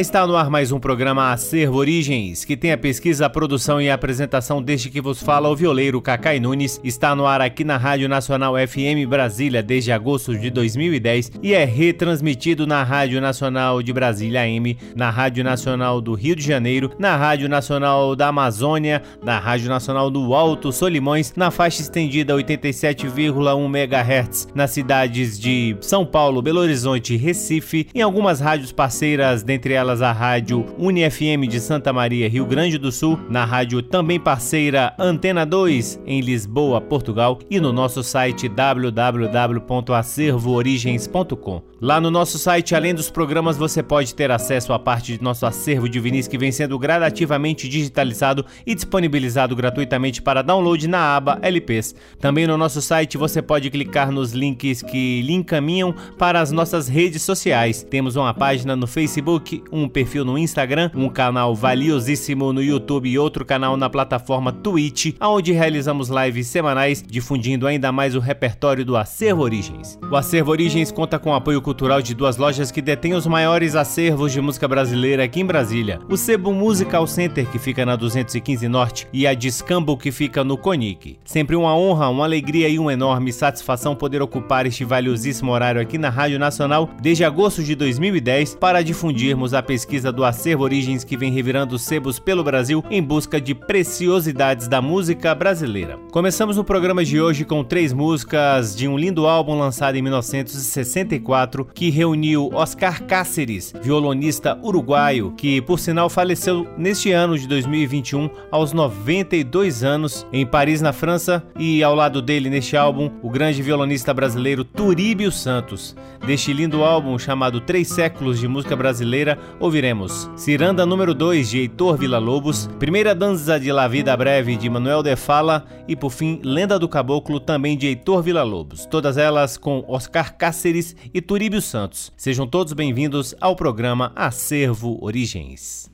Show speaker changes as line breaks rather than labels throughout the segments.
Está no ar mais um programa Acervo Origens, que tem a pesquisa, a produção e a apresentação deste que vos fala o violeiro Cacai Nunes. Está no ar aqui na Rádio Nacional FM Brasília desde agosto de 2010 e é retransmitido na Rádio Nacional de Brasília AM, na Rádio Nacional do Rio de Janeiro, na Rádio Nacional da Amazônia, na Rádio Nacional do Alto Solimões, na faixa estendida 87,1 MHz, nas cidades de São Paulo, Belo Horizonte e Recife, em algumas rádios parceiras, dentre elas a rádio UniFM de Santa Maria, Rio Grande do Sul, na rádio também parceira Antena 2 em Lisboa, Portugal e no nosso site www.acervoorigens.com. Lá no nosso site, além dos programas, você pode ter acesso a parte de nosso acervo de vinis que vem sendo gradativamente digitalizado e disponibilizado gratuitamente para download na aba LPs. Também no nosso site você pode clicar nos links que lhe encaminham para as nossas redes sociais. Temos uma página no Facebook, um perfil no Instagram, um canal valiosíssimo no YouTube e outro canal na plataforma Twitch, onde realizamos lives semanais difundindo ainda mais o repertório do Acervo Origens. O Acervo Origens conta com apoio cultural de duas lojas que detêm os maiores acervos de música brasileira aqui em Brasília. O Sebo Musical Center, que fica na 215 Norte, e a Discambo, que fica no Conic. Sempre uma honra, uma alegria e uma enorme satisfação poder ocupar este valiosíssimo horário aqui na Rádio Nacional desde agosto de 2010 para difundirmos a pesquisa do Acervo Origens que vem revirando sebos pelo Brasil em busca de preciosidades da música brasileira. Começamos o programa de hoje com três músicas de um lindo álbum lançado em 1964 que reuniu Oscar Cáceres, violonista uruguaio, que por sinal faleceu neste ano de 2021 aos 92 anos em Paris, na França, e ao lado dele neste álbum o grande violonista brasileiro Turíbio Santos. Deste lindo álbum chamado Três Séculos de Música Brasileira, ouviremos Ciranda número 2 de Heitor Villa-Lobos, Primeira Dança de La Vida Breve de Manuel de Fala e por fim Lenda do Caboclo também de Heitor Villa-Lobos. Todas elas com Oscar Cáceres e Turíbio Santos. Sejam todos bem-vindos ao programa Acervo Origens.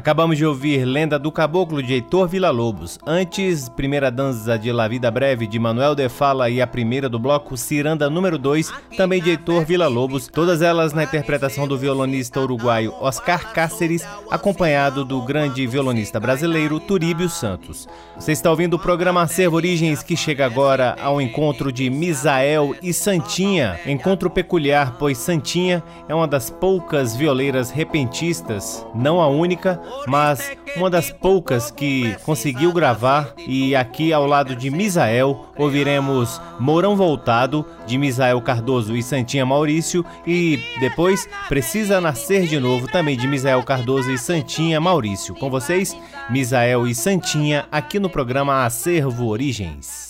Acabamos de ouvir Lenda do Caboclo de Heitor Villa-Lobos. Antes, Primeira Dança de La Vida Breve de Manuel de Fala e a primeira do bloco Ciranda número 2, também de Heitor Villa-Lobos, todas elas na interpretação do violonista uruguaio Oscar Cáceres, acompanhado do grande violonista brasileiro Turíbio Santos. Você está ouvindo o programa Acervo Origens que chega agora ao encontro de Misael e Santinha. Encontro peculiar, pois Santinha é uma das poucas violeiras repentistas, não a única, mas uma das poucas que conseguiu gravar. E aqui ao lado de Misael ouviremos Mourão Voltado, de Misael Cardoso e Santinha Maurício. E depois Precisa Nascer de Novo, também de Misael Cardoso e Santinha Maurício. Com vocês, Misael e Santinha, aqui no programa Acervo Origens.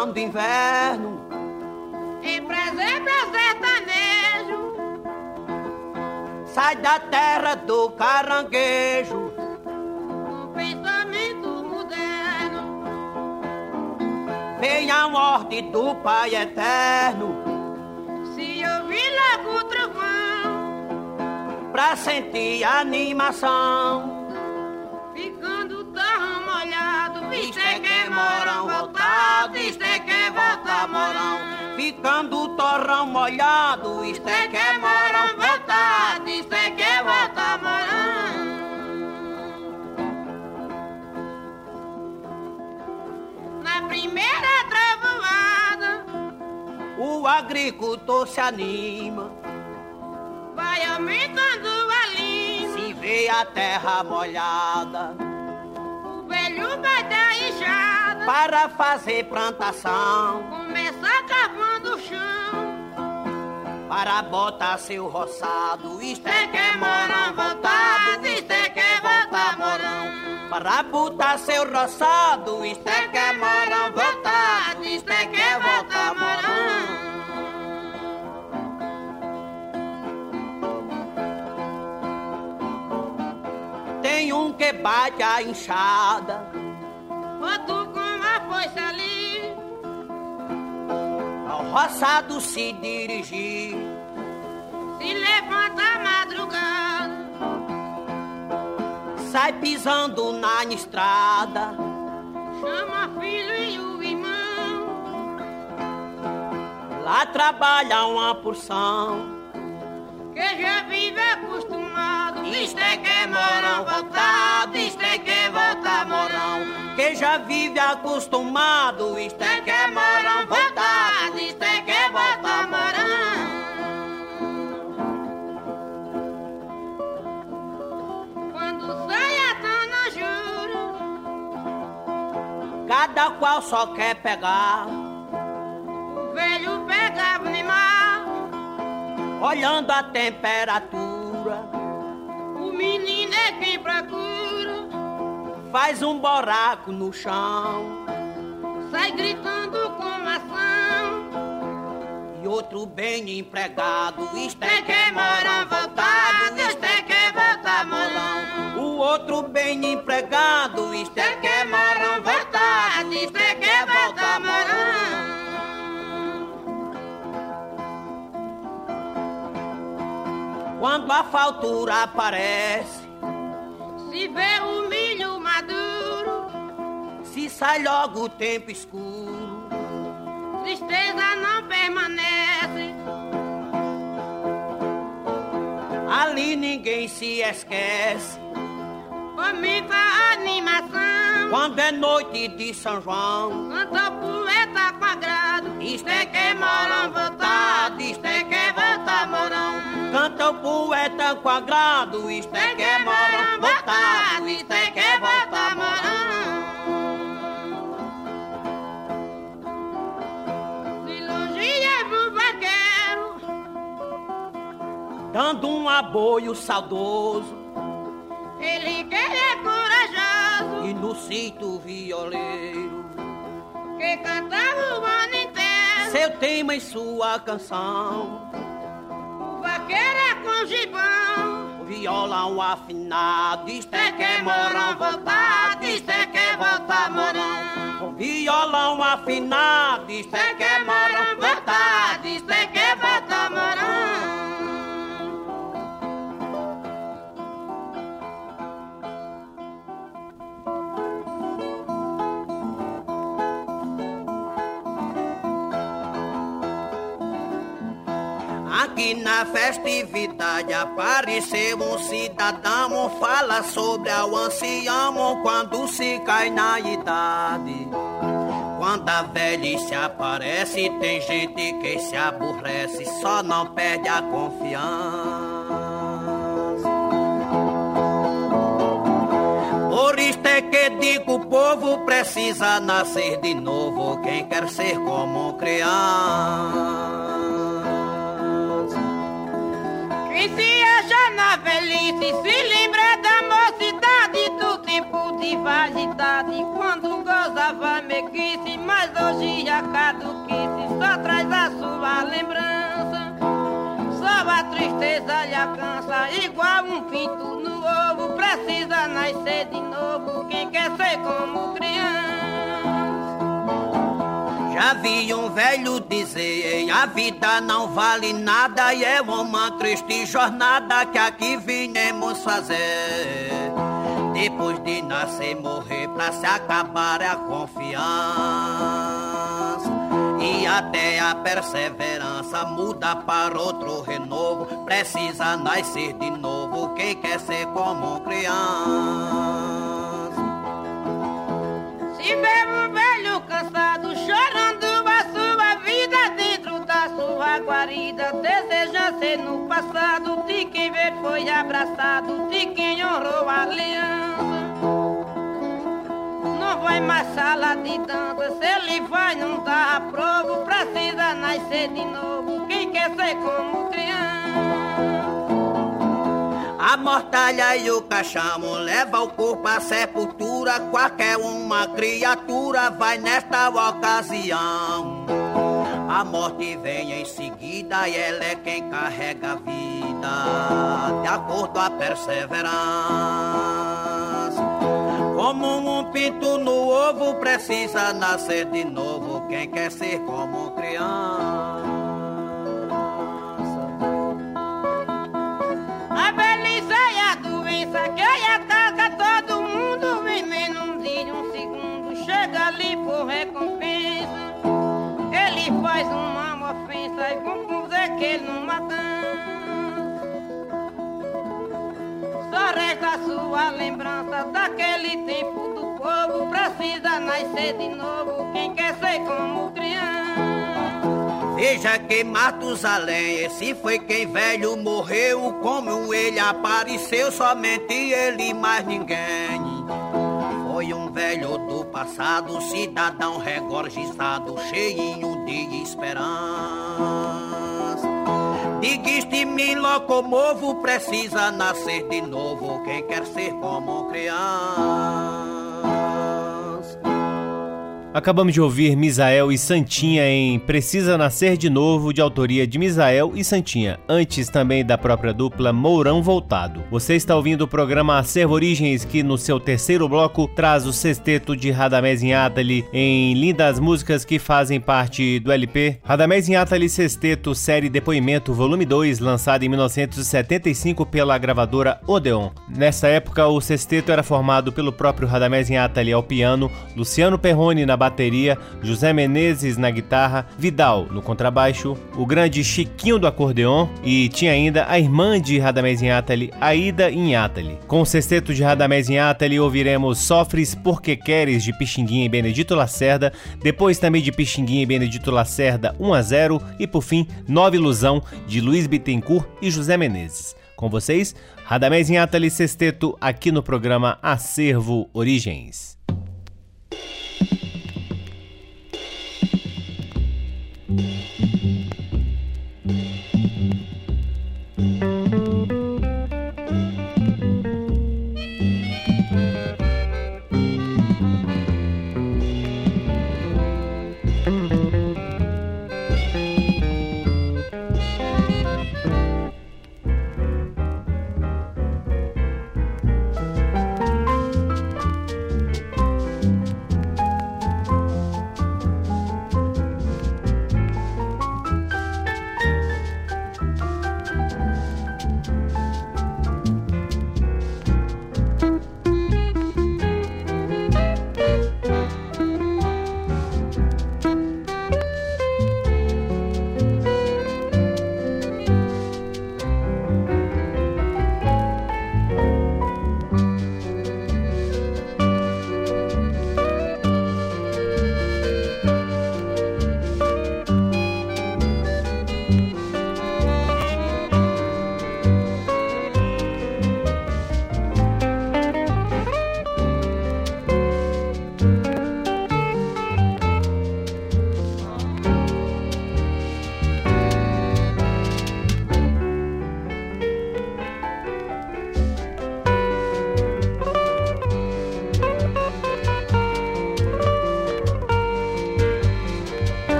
Chegando inverno.
Em prazer pra sertanejo.
Sai da terra do caranguejo.
Um pensamento moderno.
Vem a ordem do Pai Eterno.
Se ouvir logo o trovão,
pra sentir animação.
Ficando tão molhado, é que moram voltado, isto é que volta morão.
Ficando torrão molhado, isto é que é morão voltado,
isto é que volta morão. Na primeira trovoada,
O agricultor se anima,
vai aumentando a língua.
se vê a terra molhada,
O velho dar enxada,
para fazer plantação,
começa cavando o chão.
para botar seu roçado, isto
é que moram voltado, isto é que volta morão.
Para botar seu roçado, isto é que é morão. Voltado,
isto é que volta morão.
Bate a enxada,
Outro com a foice ali,
ao roçado se dirigir.
se levanta a madrugada.
Sai pisando na estrada,
Chama filho e o irmão,
lá trabalha uma porção.
que já vive acostumado.
Isto é que moram voltado, isto é que volta morão. Que já vive acostumado, isto é que moram voltado, isto é que volta morão.
Quando sai a dona jura,
Cada qual só quer pegar,
o velho pegava animal.
olhando a temperatura.
O menino é quem procura,
Faz um buraco no chão
sai gritando com ação.
e outro bem empregado. Isto
É que moram voltado, isto é que volta morão.
O outro bem empregado, isto é que moram voltado,
isto é que volta morão.
Quando a faltura aparece, sai logo o tempo escuro.
tristeza não permanece.
Ali ninguém se esquece.
Aumenta a animação,
Quando é noite de São João,
canta o poeta com agrado.
isto é que moram voltado, isto é que volta morão. Canta o poeta com agrado, isto é que moram voltado, isto é que volta morão. Dando um aboio saudoso
ele que é corajoso,
e no sítio violeiro.
que cantava o ano inteiro.
Seu tema e sua canção,
O vaqueiro é com gibão,
o violão afinado, isto é
é
que é morão
voltado, isto é que volta morão.
O violão afinado, isto é que é morão voltado, isto é que é volta morão. Aqui na festividade apareceu um cidadão, fala sobre ao ancião quando se cai na idade. Quando a velhice aparece, tem gente que se aborrece, só não perde a confiança. Por isto é que digo, o povo precisa nascer de novo, quem quer ser como criança.
Quem se acha na velhice se lembra da mocidade do tempo de vaidade quando gozava mequice, mas hoje a caduquice só traz a sua lembrança. Só a tristeza lhe alcança, igual um pinto no ovo, precisa nascer de novo quem quer ser como criança.
Já vi um velho dizer, a vida não vale nada e é uma triste jornada que aqui vinemos fazer. Depois de nascer, morrer, pra se acabar é a confiança. E até a perseverança muda para outro renovo. Precisa nascer de novo quem quer ser como criança.
Se um velho cansado chorando no passado de quem ver foi abraçado, de quem honrou a aliança. Não vai mais sala de dança, se ele vai não dá aprovo, precisa nascer de novo, quem quer ser como criança.
A mortalha e o caixão leva o corpo à sepultura. Qualquer uma criatura vai nesta ocasião. A morte vem em seguida e ela é quem carrega a vida, de acordo a perseverança. Como um pinto no ovo, precisa nascer de novo. Quem quer ser como criança.
A velhice é a doença que ele mata. Só resta a sua lembrança daquele tempo do povo. Precisa nascer de novo. Quem quer ser como criança.
Veja que Matusalém, esse foi quem velho morreu, como ele apareceu, somente ele mais ninguém. Foi um velho do passado, cidadão regorgizado, cheinho de esperança. Diguiste me locomovo, precisa nascer de novo, quem quer ser como criança.
Acabamos de ouvir Misael e Santinha em Precisa Nascer de Novo, de autoria de Misael e Santinha, antes também da própria dupla Mourão Voltado. Você está ouvindo o programa Acervo Origens, que no seu terceiro bloco traz o sexteto de Radamés Inhatali em lindas músicas que fazem parte do LP. Radamés Inhatali Sexteto, série Depoimento, volume 2, lançado em 1975 pela gravadora Odeon. Nessa época, o sexteto era formado pelo próprio Radamés Inhatali ao piano, Luciano Perrone na bateria, José Menezes na guitarra, Vidal no contrabaixo, o grande Chiquinho do acordeon e tinha ainda a irmã de Radamés Inhatali, Aida Inhatali. Com o sexteto de Radamés Inhatali ouviremos Sofres Porque Queres de Pixinguinha e Benedito Lacerda, depois também de Pixinguinha e Benedito Lacerda 1 a 0 e por fim Nova Ilusão de Luiz Bittencourt e José Menezes. Com vocês, Radamés Inhatali Sexteto aqui no programa Acervo Origens.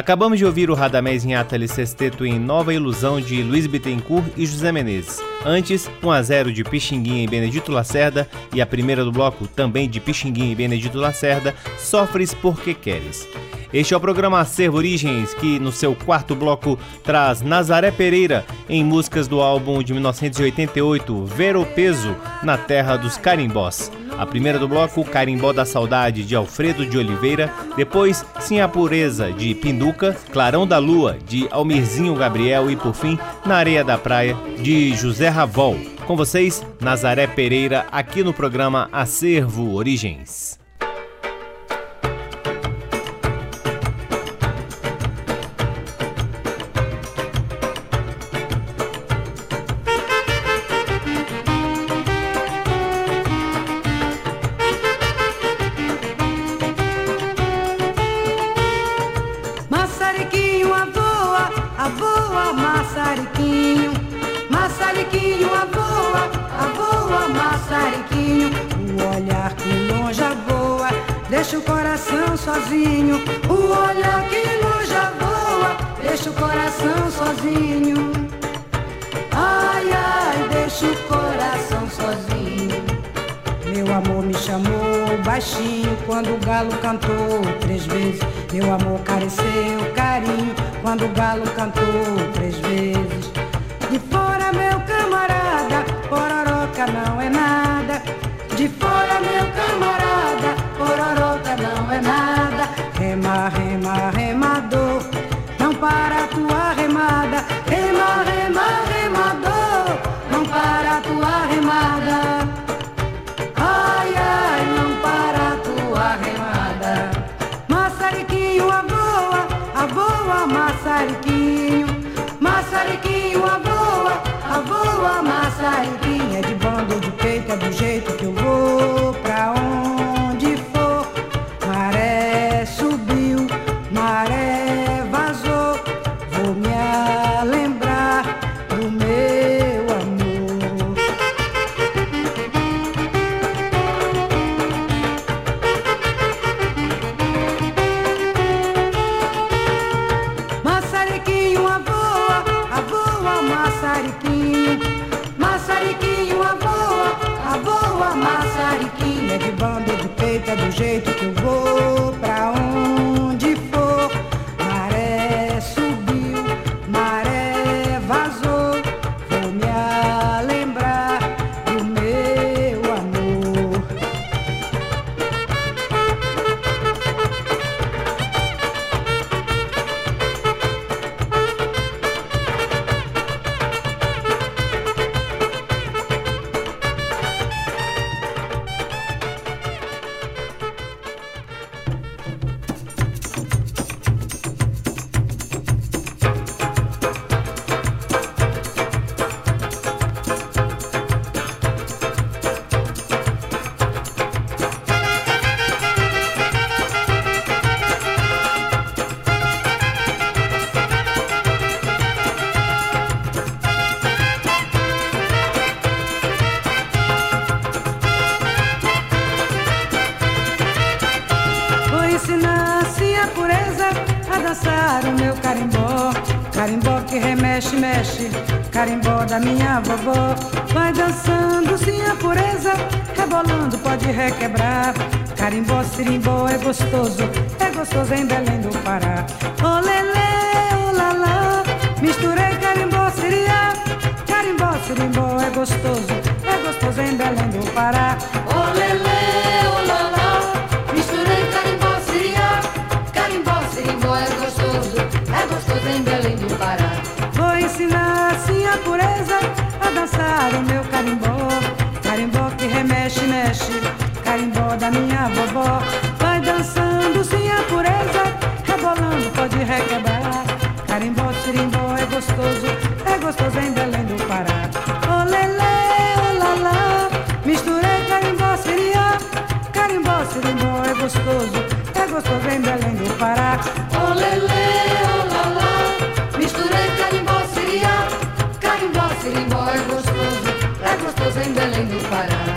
Acabamos de ouvir o Radamés em Atali Sexteto em Nova Ilusão de Luiz Bittencourt e José Menezes. Antes, 1 a 0 de Pixinguinha e Benedito Lacerda e a primeira do bloco, também de Pixinguinha e Benedito Lacerda, Sofres Porque Queres. Este é o programa Acervo Origens, que no seu quarto bloco traz Nazaré Pereira em músicas do álbum de 1988, Ver o Peso, na Terra dos Carimbós. A primeira do bloco, Carimbó da Saudade, de Alfredo de Oliveira. Depois, Sim a Pureza, de Pinduca. Clarão da Lua, de Almirzinho Gabriel. E por fim, Na Areia da Praia, de José Ravol. Com vocês, Nazaré Pereira, aqui no programa Acervo Origens.
Sozinho. Ai, ai, deixa o coração sozinho. Meu amor me chamou baixinho quando o galo cantou três vezes. Meu amor careceu carinho quando o galo cantou três vezes. De fora, minha vovó. Vai dançando sim a pureza, rebolando pode requebrar. Carimbó, sirimbó é gostoso, é gostoso em Belém do Pará. Olelê, olalá, misturei carimbó, siriá. Carimbó, sirimbó é gostoso, é gostoso em Belém do Pará. O meu carimbó. Em Belém do Pará.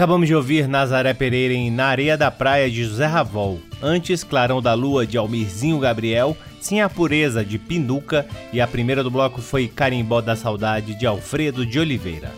Acabamos de ouvir Nazaré Pereira em Na Areia da Praia de José Ravol. Antes, Clarão da Lua de Almirzinho Gabriel, Sim a Pureza de Pinduca e a primeira do bloco foi Carimbó da Saudade de Alfredo de Oliveira.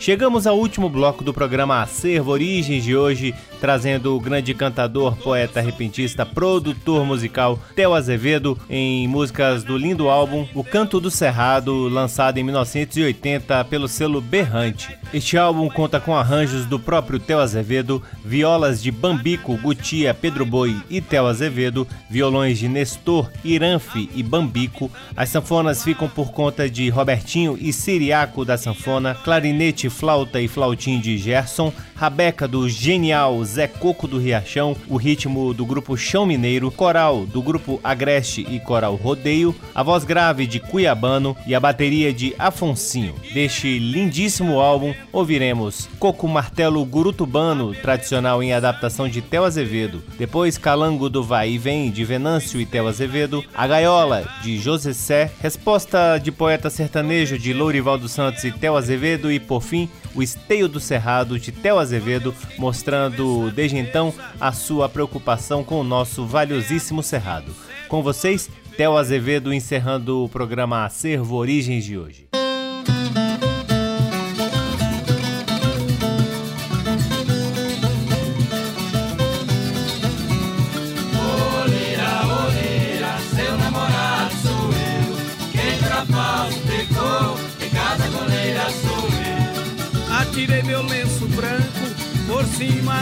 Chegamos ao último bloco do programa Acervo Origens de hoje, trazendo o grande cantador, poeta, repentista, produtor musical Theo Azevedo em músicas do lindo álbum O Canto do Cerrado, lançado em 1980 pelo selo Berrante. Este álbum conta com arranjos do próprio Theo Azevedo, violas de Bambico, Gutia, Pedro Boi e Theo Azevedo, violões de Nestor, Iranfe e Bambico. As sanfonas ficam por conta de Robertinho e Siriaco da sanfona, clarinete, flauta e flautim de Gerson, rabeca do genial Zé Coco do Riachão, o ritmo do grupo Chão Mineiro, coral do grupo Agreste e coral Rodeio, a voz grave de Cuiabano e a bateria de Afonsinho. Deste lindíssimo álbum, ouviremos Coco Martelo Gurutubano, tradicional em adaptação de Tel Azevedo, depois Calango do Vai e Vem, de Venâncio e Tel Azevedo, A Gaiola, de José Sé, Resposta de Poeta Sertanejo, de Lourivaldo Santos e Tel Azevedo. E, por fim, O Esteio do Cerrado, de Tel Azevedo, mostrando desde então a sua preocupação com o nosso valiosíssimo Cerrado. Com vocês, Tel Azevedo encerrando o programa Acervo Origens de hoje.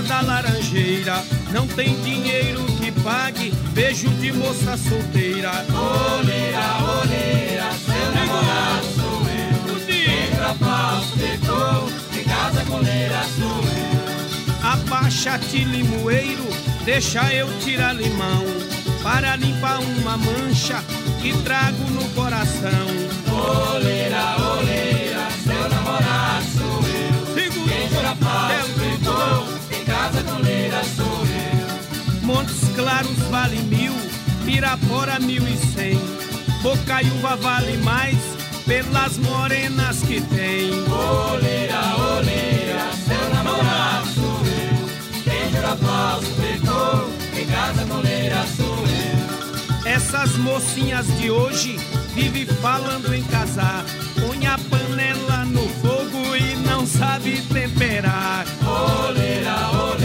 Da laranjeira. Não tem dinheiro que pague beijo de moça solteira.
Oleira, oleira, seu namorado sou eu. Entra falso, pecou, em casa coleira sou eu.
Abaixa-te limoeiro, deixa eu tirar limão. Para limpar uma mancha que trago no coração.
Oleira, oleira, sou eu.
Montes Claros vale mil, Pirapora mil e cem. Bocaiúva vale mais, pelas morenas que tem.
Oleira, oleira, seu namorado sou eu. Quem jura aplauso brigou, em casa coleira sou eu.
Essas mocinhas de hoje vivem falando em casar. Põe a panela no fogo e não sabe temperar.
Oleira, oleira,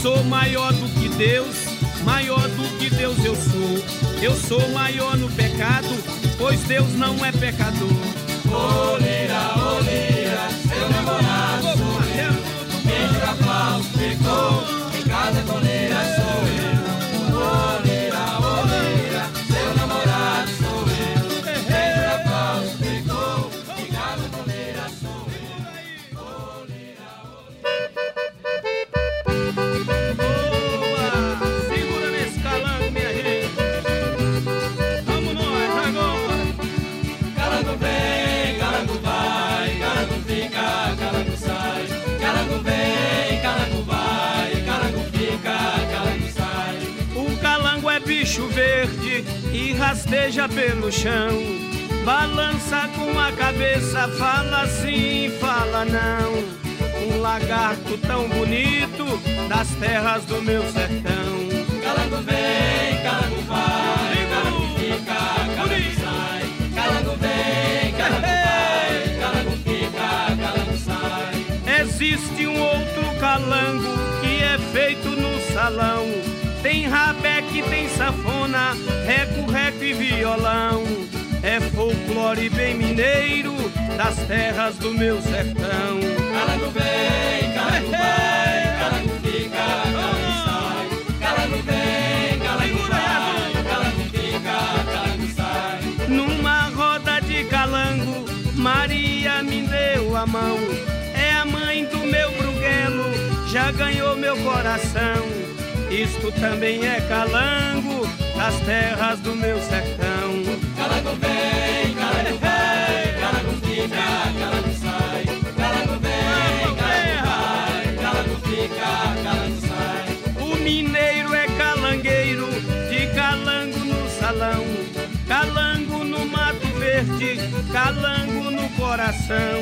sou
maior do que Deus, maior do que Deus eu sou. Eu sou maior no pecado, pois Deus não é pecador.
Oleira, oleira, seu namorado sou eu. Quem falso pecou, em casa coleira sou eu. Oleira,
rasteja pelo chão. Balança com a cabeça, fala sim, fala não. Um lagarto tão bonito das terras do meu sertão.
Calango vem, calango vai, calango fica, calango sai. Calango vem, calango vai, calango fica, calango sai.
Existe um outro calango que é feito no salão. Tem rabeque, tem safona, reco, reco e violão. É folclore bem mineiro das terras do meu sertão.
Calango vem, calango vai, calango fica, calango sai. Calango vem, calango vai, calango fica, calango sai.
Numa roda de calango, Maria me deu a mão. É a mãe do meu bruguelo, já ganhou meu coração. Isto também é calango das terras do meu sertão.
Calango vem, calango vai, calango fica, calango sai. Calango vem, calango vai, calango fica, calango sai.
O mineiro é calangueiro, de calango no salão, calango verde, calango no coração.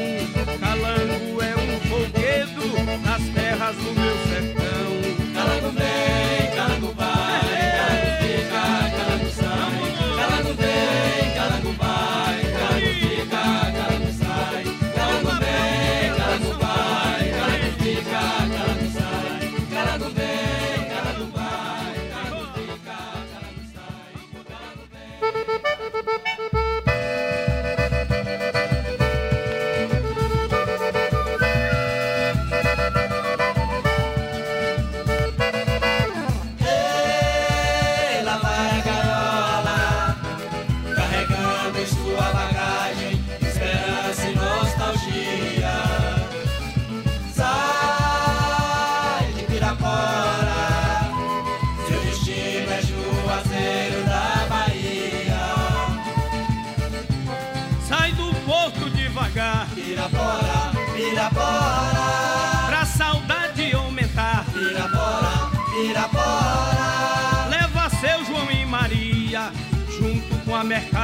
Calango é um folguedo nas terras do meu sertão.
Calango vem, calango vai, calango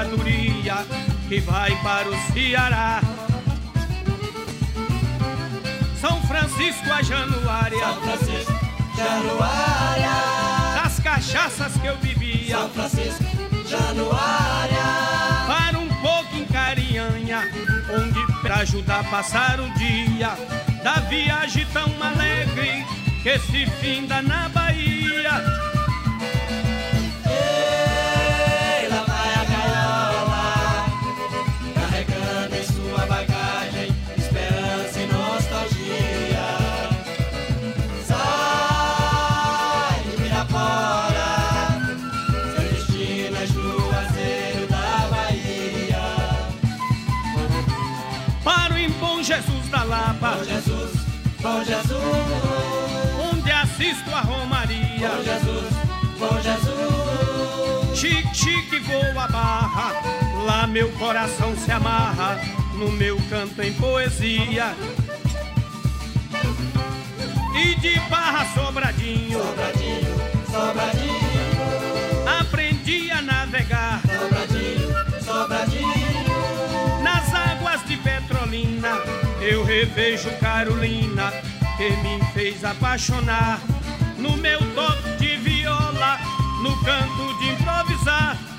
mercadoria que vai para o Ceará. São Francisco a Januária,
São Francisco, Januária,
das cachaças que eu bebia.
São Francisco, Januária.
Para um pouco em Carinhanha, onde pra ajudar a passar o dia da viagem tão alegre que se finda na bom Jesus, onde assisto a Romaria.
bom Jesus, bom Jesus.
Chique, chique, vou a barra, lá meu coração se amarra, no meu canto em poesia. E de barra sobradinho,
Sobradinho, sobradinho,
aprendi a navegar
sobradinho, sobradinho.
nas águas de Petrolina. Eu revejo Carolina, que me fez apaixonar. No meu toque de viola, no canto de improvisar.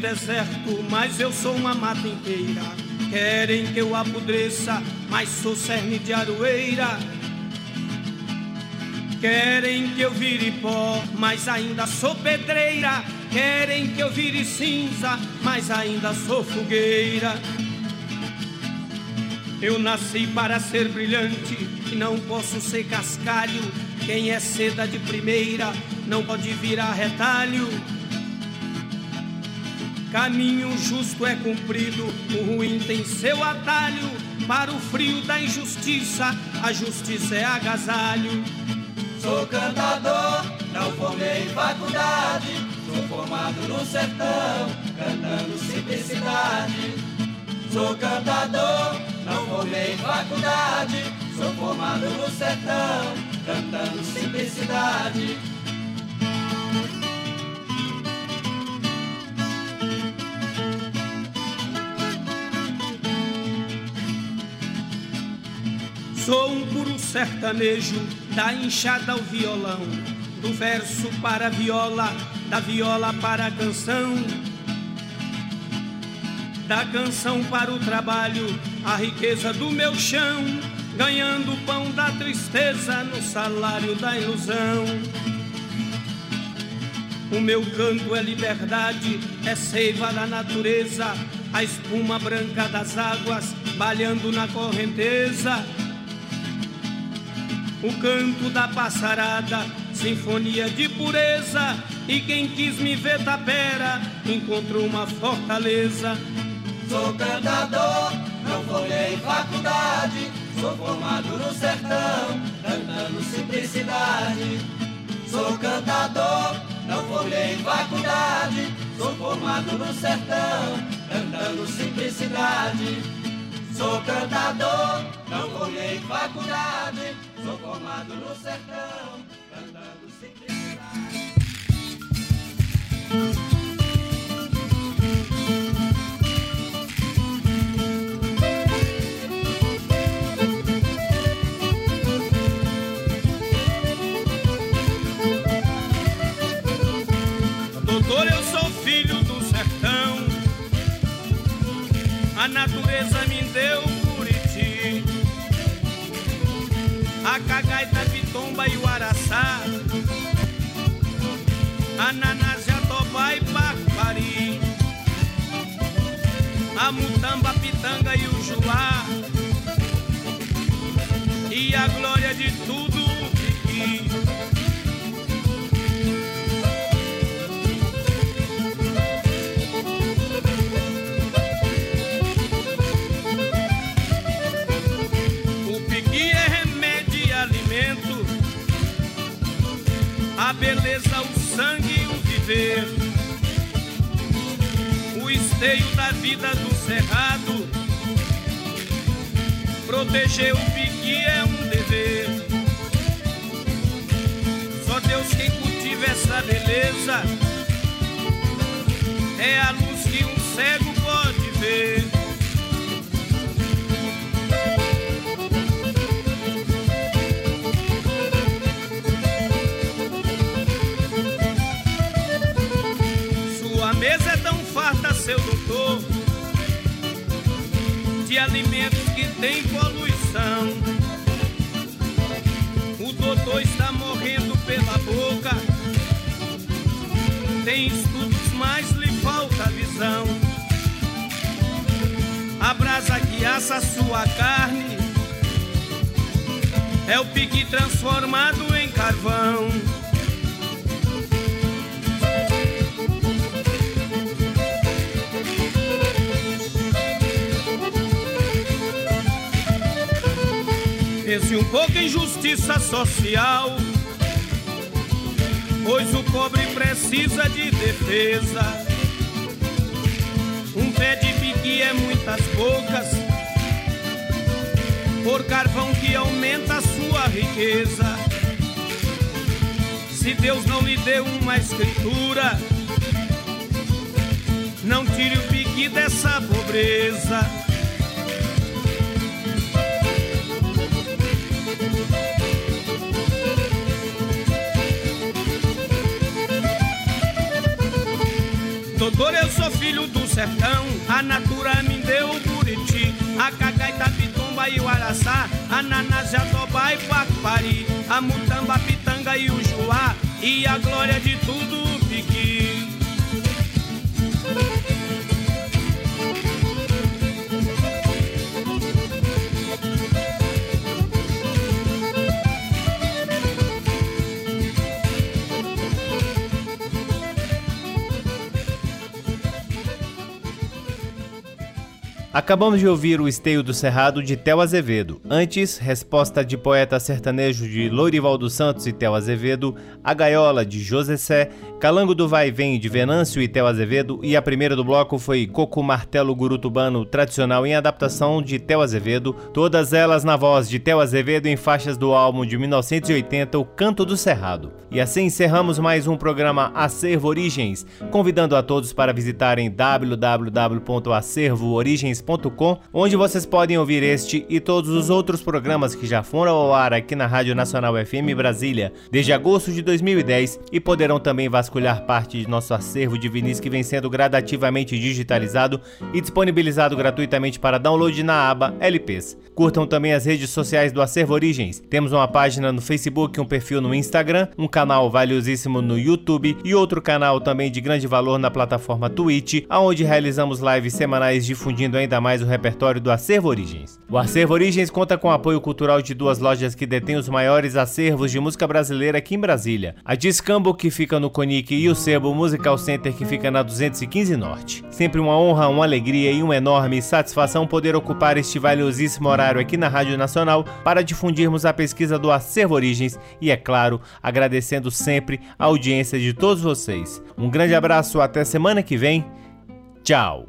Deserto, mas eu sou uma mata inteira. Querem que eu apodreça, mas sou cerne de aroeira. Querem que eu vire pó, mas ainda sou pedreira. Querem que eu vire cinza, mas ainda sou fogueira. Eu nasci para ser brilhante e não posso ser cascalho. Quem é seda de primeira não pode virar retalho. Caminho justo é cumprido, o ruim tem seu atalho. Para o frio da injustiça, a justiça é agasalho.
Sou cantador, não formei faculdade. Sou formado no sertão, cantando simplicidade. Sou cantador, não formei faculdade. Sou formado no sertão, cantando simplicidade.
Sou um puro sertanejo, da enxada ao violão, do verso para a viola, da viola para a canção, da canção para o trabalho, a riqueza do meu chão, ganhando o pão da tristeza no salário da ilusão. O meu canto é liberdade, é seiva da natureza, a espuma branca das águas balhando na correnteza. O canto da passarada, sinfonia de pureza. E quem quis me ver tapera, encontrou uma fortaleza.
Sou cantador, não formei faculdade, sou formado no sertão, cantando simplicidade. Sou cantador, não formei faculdade, sou formado no sertão, cantando simplicidade. Sou cantador, não formei faculdade, sou formado no sertão, cantando simplicidade.
A natureza me deu Buriti. A cagaita, pitomba e o araçá. Ananás, jatobá e bacari. A mutamba, pitanga e o juá. E a glória de tudo o piqui. Beleza, o sangue e o viver. O esteio da vida do cerrado, proteger o piqui é um dever. Só Deus quem cultiva essa beleza, é a luz que um cego pode ver. De alimentos que tem poluição. O doutor está morrendo pela boca, tem estudos, mas lhe falta visão. A brasa que assa sua carne é o pique transformado em carvão. Pense um pouco em justiça social, pois o pobre precisa de defesa. Um pé de pique é muitas bocas, por carvão que aumenta a sua riqueza. Se Deus não lhe deu uma escritura, não tire o pique dessa pobreza. Doutor, eu sou filho do sertão, a natura me deu o buriti, a cagaita, pitumba e o araçá, a nanás, jatobá e bacupari, a mutamba, pitanga e o juá, e a glória de tudo
Acabamos de ouvir o Esteio do Cerrado de Tel Azevedo. Antes, resposta de poeta sertanejo de Lourival dos Santos e Tel Azevedo, A Gaiola de José Sé, Calango do Vai Vem de Venâncio e Tel Azevedo e a primeira do bloco foi Coco Martelo Gurutubano tradicional em adaptação de Tel Azevedo, todas elas na voz de Tel Azevedo em faixas do álbum de 1980 O Canto do Cerrado. E assim encerramos mais um programa Acervo Origens, convidando a todos para visitarem www.acervoorigens.com, onde vocês podem ouvir este e todos os outros programas que já foram ao ar aqui na Rádio Nacional FM Brasília desde agosto de 2010 e poderão também vasculhar parte de nosso acervo de vinis que vem sendo gradativamente digitalizado e disponibilizado gratuitamente para download na aba LPs. Curtam também as redes sociais do Acervo Origens. Temos uma página no Facebook, um perfil no Instagram, um canal valiosíssimo no YouTube e outro canal também de grande valor na plataforma Twitch, onde realizamos lives semanais difundindo ainda ainda mais o repertório do Acervo Origens. O Acervo Origens conta com o apoio cultural de duas lojas que detêm os maiores acervos de música brasileira aqui em Brasília. A Discambo, que fica no Conic, e o Sebo Musical Center, que fica na 215 Norte. Sempre uma honra, uma alegria e uma enorme satisfação poder ocupar este valiosíssimo horário aqui na Rádio Nacional para difundirmos a pesquisa do Acervo Origens e, é claro, agradecendo sempre a audiência de todos vocês. Um grande abraço, até semana que vem. Tchau!